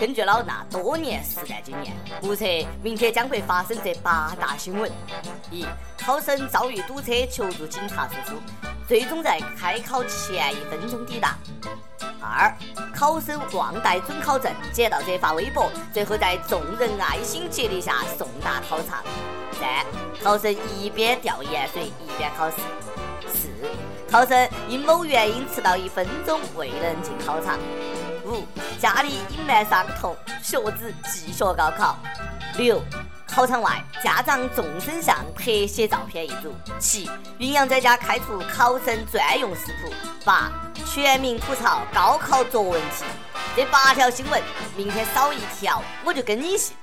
根据老衲多年实战经验，目测明天将会发生这八大新闻：一、考生遭遇堵车求助警察叔叔，最终在开考前一分钟抵达；二、考生忘带准考证，捡到者发微博，最后在众人爱心接力下送达考场；三、考生一边吊盐水一边考试；四、考生因某原因迟到一分钟未能进考场。五、家里隐瞒伤痛，学子继续高考。六、考场外家长众生相特写照片一组。七、云阳在家开出考生专用食谱。八、全民吐槽高考作文题。这八条新闻，明天少一条我就跟你姓。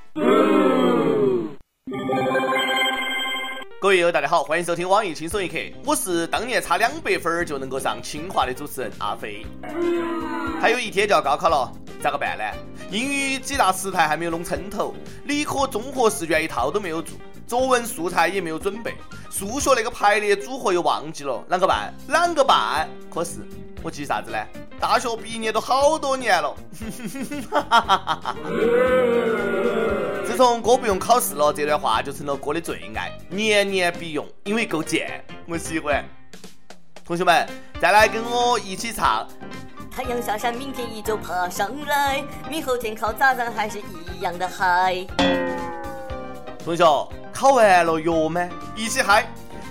各位友大家好，欢迎收听网易轻松一刻，我是当年差两百分就能够上清华的主持人阿飞。还有一天就要高考了，咋个办呢？英语几大时态还没有弄抻头，理科综合试卷一套都没有做，作文素材也没有准备，数学那个排列组合又忘记了，啷个办？啷个办？可是我急啥子呢？大学毕业都好多年了。从哥不用考试了，这段话就成了哥的最爱，年年必用，因为够贱，我喜欢。同学们，再来跟我一起唱。太阳下山，明天依旧爬上来，明后天考咋样还是一样的嗨。同学，考完了哟吗？一起嗨！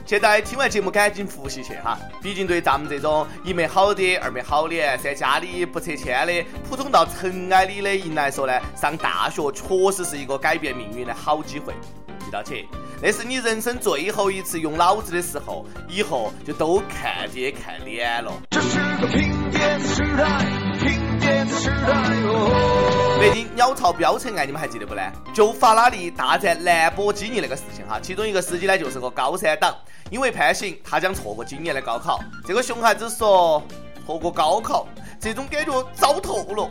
现在听完节目赶紧复习去哈，毕竟对咱们这种一没好的，二没好脸，三家里不拆迁的，普通到尘埃里的人来说呢，上大学确实是一个改变命运的好机会。记到起，那是你人生最后一次用脑子的时候，以后就都看爹看脸了。这是个拼爹的时代，拼爹的时代哦。北京鸟巢飙车案，你们还记得不呢？就法拉利大战兰博基尼那个事情哈，其中一个司机呢就是个高三党。因为判刑，他将错过今年的高考。这个熊孩子说：“错过高考，这种感觉糟透了。”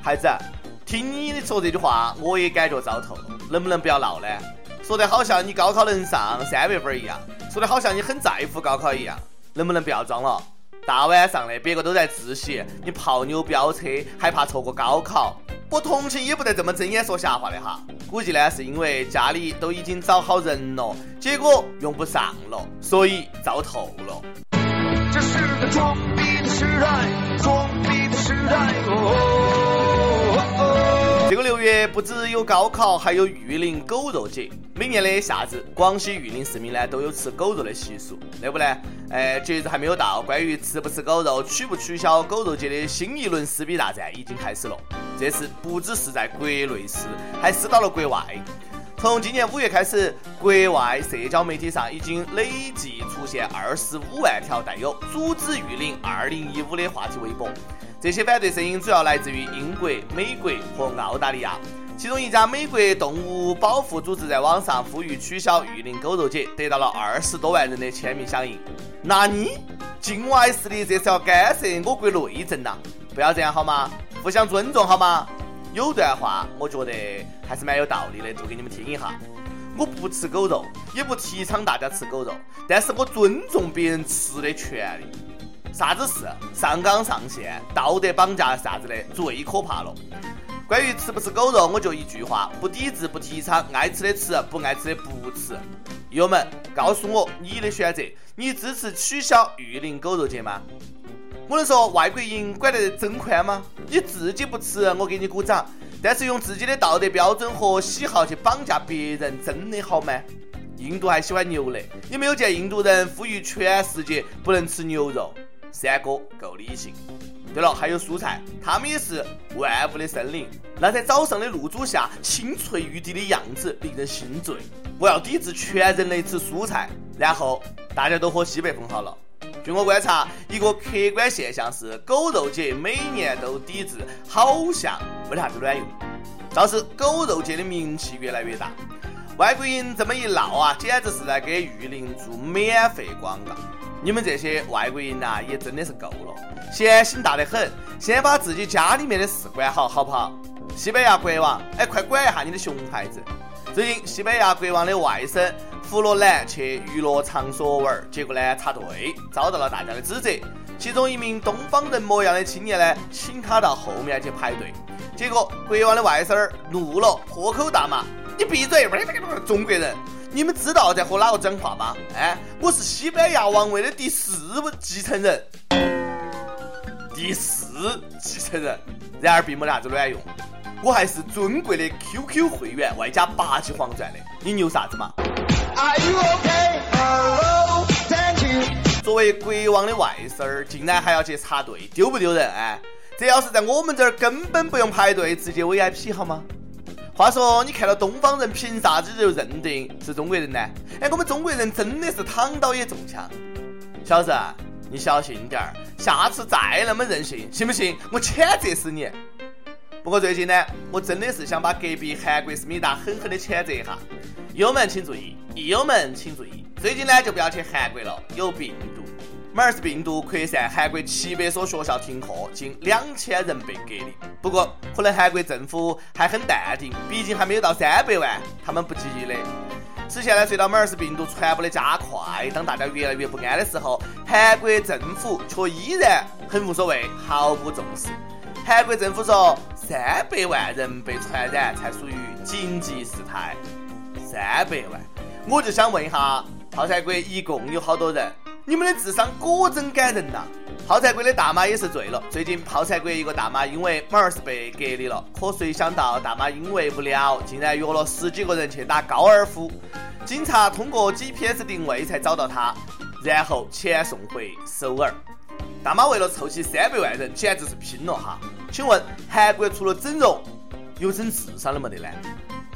孩子，听你说这句话，我也感觉糟透了。能不能不要闹呢？说的好像你高考能上三百分一样，说的好像你很在乎高考一样。能不能不要装了？大晚上的，别个都在自习，你泡妞飙车，还怕错过高考？我同情也不得这么睁眼说瞎话的哈，估计呢是因为家里都已经找好人了，结果用不上了，所以糟透了。月不只有高考，还有玉林狗肉节。每年的夏至，广西玉林市民呢都有吃狗肉的习俗，对不呢？哎，节日还没有到，关于吃不吃狗肉、取不取消狗肉节的新一轮撕逼大战已经开始了。这次不只是在国内撕，还撕到了国外。从今年五月开始，国外社交媒体上已经累计出现二十五万条带有“阻止玉林二零一五”的话题微博。这些反对声音主要来自于英国、美国和澳大利亚。其中一家美国动物保护组织在网上呼吁取消玉林狗肉节，得到了二十多万人的签名响应。那你境外势力这是要干涉我国内政呐？不要这样好吗？互相尊重好吗？有段话我觉得还是蛮有道理的，读给你们听一下。我不吃狗肉，也不提倡大家吃狗肉，但是我尊重别人吃的权利。啥子事？上纲上线、道德绑架啥子的，最可怕了。关于吃不吃狗肉，我就一句话：不抵制，不提倡，爱吃的吃，不爱吃的不吃。友们，告诉我你的选择，你支持取消玉林狗肉节吗？我能说外国人管得真宽吗？你自己不吃，我给你鼓掌。但是用自己的道德标准和喜好去绑架别人，真的好吗？印度还喜欢牛呢，你没有见印度人呼吁全世界不能吃牛肉？三哥够理性。对了，还有蔬菜，它们也是万物的生灵。那在早上的露珠下，青翠欲滴的样子令人心醉。我要抵制全人类吃蔬菜，然后大家都喝西北风好了。据我观察，一个客观现象是，狗肉节每年都抵制，好像没啥子卵用。倒是狗肉节的名气越来越大，外国人这么一闹啊，简直是在给玉林做免费广告。你们这些外国人呐，也真的是够了，闲心大得很。先把自己家里面的事管好，好不好？西班牙国王，哎，快管一下你的熊孩子。最近，西班牙国王的外甥弗洛兰去娱乐场所玩，结果呢插队，遭到了大家的指责。其中一名东方人模样的青年呢，请他到后面去排队。结果国王的外甥儿怒了，破口大骂：“你闭嘴！中国人，你们知道在和哪个讲话吗？哎，我是西班牙王位的第四继承人，第四继承人。然而并没得啥子卵用，我还是尊贵的 QQ 会员，外加八级黄钻的。你牛啥子嘛？” Are you okay? Hello, thank you. 作为国王的外甥儿，竟然还要去插队，丢不丢人？哎，这要是在我们这儿，根本不用排队，直接 VIP 好吗？话说，你看到东方人，凭啥子就认定是中国人呢？哎，我们中国人真的是躺倒也中枪。小子，你小心点儿，下次再那么任性，信不信我谴责死你？不过最近呢，我真的是想把隔壁韩国思密达狠狠的谴责一下。友们请注意，友们请注意，最近呢就不要去韩国了，有病。马尔斯病毒扩散，韩国七百所学校停课，近两千人被隔离。不过可能韩国政府还很淡定，毕竟还没有到三百万，他们不急的。此前呢，随着马尔斯病毒传播的加快，当大家越来越不安的时候，韩国政府却依然很无所谓，毫不重视。韩国政府说。三百万人被传染才属于紧急事态。三百万，我就想问一下，泡菜国一共有好多人？你们的智商果真感人呐！泡菜国的大妈也是醉了。最近泡菜国一个大妈因为马儿是被隔离了，可谁想到大妈因为无聊，竟然约了十几个人去打高尔夫。警察通过 GPS 定位才找到她，然后遣送回首尔。大妈为了凑齐三百万人，简直是拼了哈！请问韩国除了整容，有整智商的没得呢？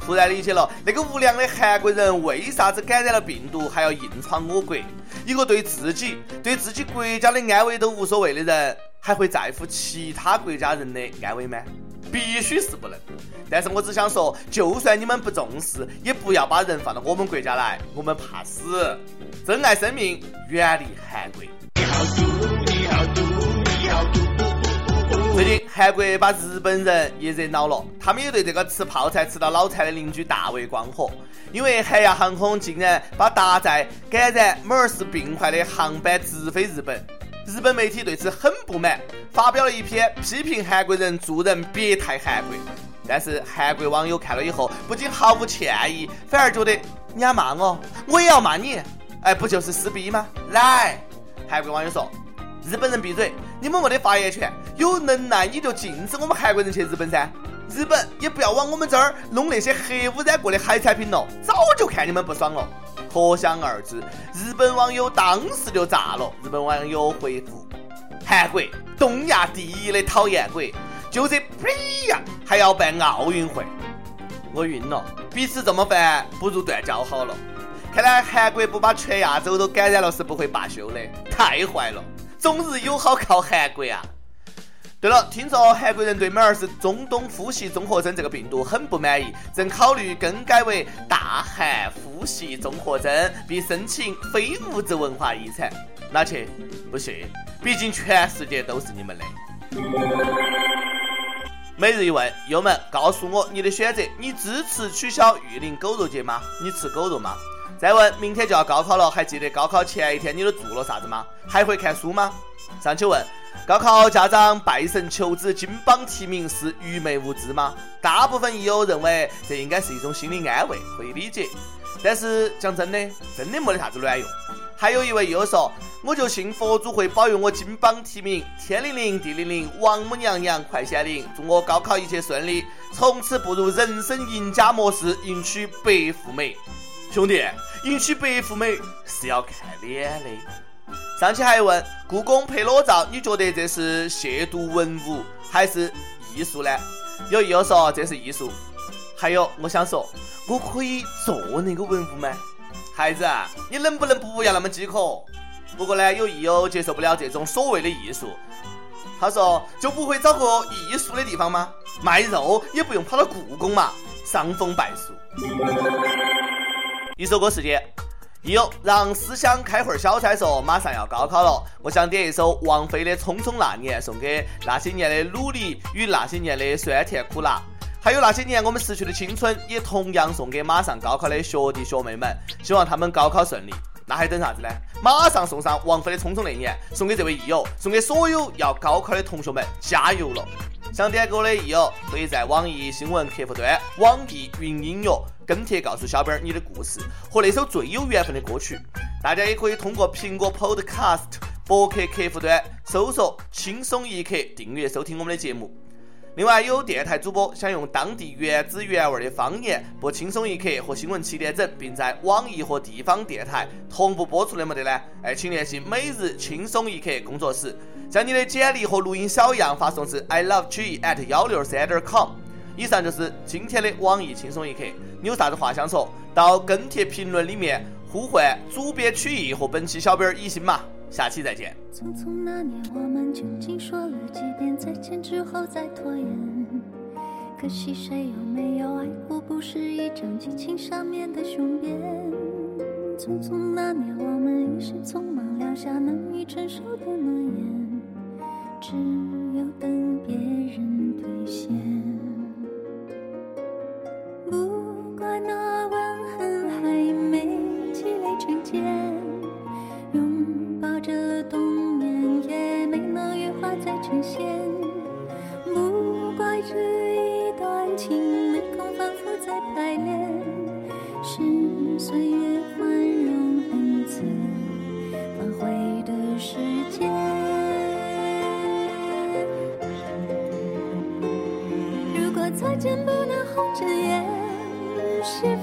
突然理解了那个无良的韩国人为啥子感染了病毒还要硬闯我国。一个对自己、对自己国家的安危都无所谓的人，还会在乎其他国家人的安危吗？必须是不能。但是我只想说，就算你们不重视，也不要把人放到我们国家来，我们怕死。珍爱生命，远离韩国。最近韩国把日本人也惹恼了，他们也对这个吃泡菜吃到脑残的邻居大为光火。因为韩亚航空竟然把搭载感染马尔斯病患的航班直飞日本，日本媒体对此很不满，发表了一篇批评韩国人做人别太韩国。但是韩国网友看了以后，不仅毫无歉意，反而觉得你要骂我，我也要骂你，哎，不就是撕逼吗？来，韩国网友说。日本人闭嘴！你们没得发言权。有能耐你就禁止我们韩国人去日本噻。日本也不要往我们这儿弄那些核污染过的海产品了。早就看你们不爽了。可想而知，日本网友当时就炸了。日本网友回复：韩国，东亚第一的讨厌鬼，就这呸呀，还要办奥运会？我晕了。彼此这么烦，不如断交好了。看来韩国不把全亚洲都感染了是不会罢休的。太坏了。中日友好靠韩国啊！对了，听说韩国人对美尔斯中东呼吸综合征这个病毒很不满意，正考虑更改为大韩呼吸综合征，并申请非物质文化遗产。拿去？不信，毕竟全世界都是你们的。每日一问，友们，告诉我你的选择，你支持取消玉林狗肉节吗？你吃狗肉吗？再问，明天就要高考了，还记得高考前一天你都做了啥子吗？还会看书吗？上去问，高考家长拜神求子金榜题名是愚昧无知吗？大部分益友认为这应该是一种心理安慰，可以理解。但是讲真的，真的没得啥子卵用。还有一位益友说，我就信佛祖会保佑我金榜题名，天灵灵，地灵灵，王母娘娘快显灵，祝我高考一切顺利，从此步入人生赢家模式，迎娶白富美。兄弟，迎娶白富美是要看脸的。上期还问故宫拍裸照，你觉得这是亵渎文物还是艺术呢？有友说这是艺术。还有，我想说，我可以做那个文物吗？孩子，你能不能不要那么饥渴？不过呢，有益友接受不了这种所谓的艺术。他说，就不会找个艺术的地方吗？卖肉也不用跑到故宫嘛，伤风败俗。一首歌时间，有让思想开会儿小差说马上要高考了，我想点一首王菲的《匆匆那年》，送给那些年的努力与那些年的酸甜苦辣，还有那些年我们失去的青春，也同样送给马上高考的学弟学妹们，希望他们高考顺利。那还等啥子呢？马上送上王菲的《匆匆那年》，送给这位益友，送给所有要高考的同学们，加油了！想点歌的益友，可以在网易新闻客户端、网易云音乐跟帖告诉小编你的故事和那首最有缘分的歌曲。大家也可以通过苹果 Podcast 博客客户端搜索“轻松一刻”订阅收听我们的节目。另外，有电台主播想用当地原汁原味的方言播《轻松一刻》和新闻七点整，并在网易和地方电台同步播出的没得呢？哎，请联系每日轻松一刻工作室，将你的简历和录音小样发送至 i love g at 幺六三点 com。以上就是今天的网易轻松一刻，你有啥子话想说？到跟帖评论里面呼唤主编曲艺和本期小编一心嘛。下期再见。匆匆那年，我们究竟说了几遍再见之后再拖延？可惜谁有没有爱过，不是一张激情上面的雄辩。匆匆那年，我们一时匆忙撂下难以承受的诺言，只有等别人兑现。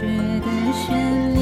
雪的旋律。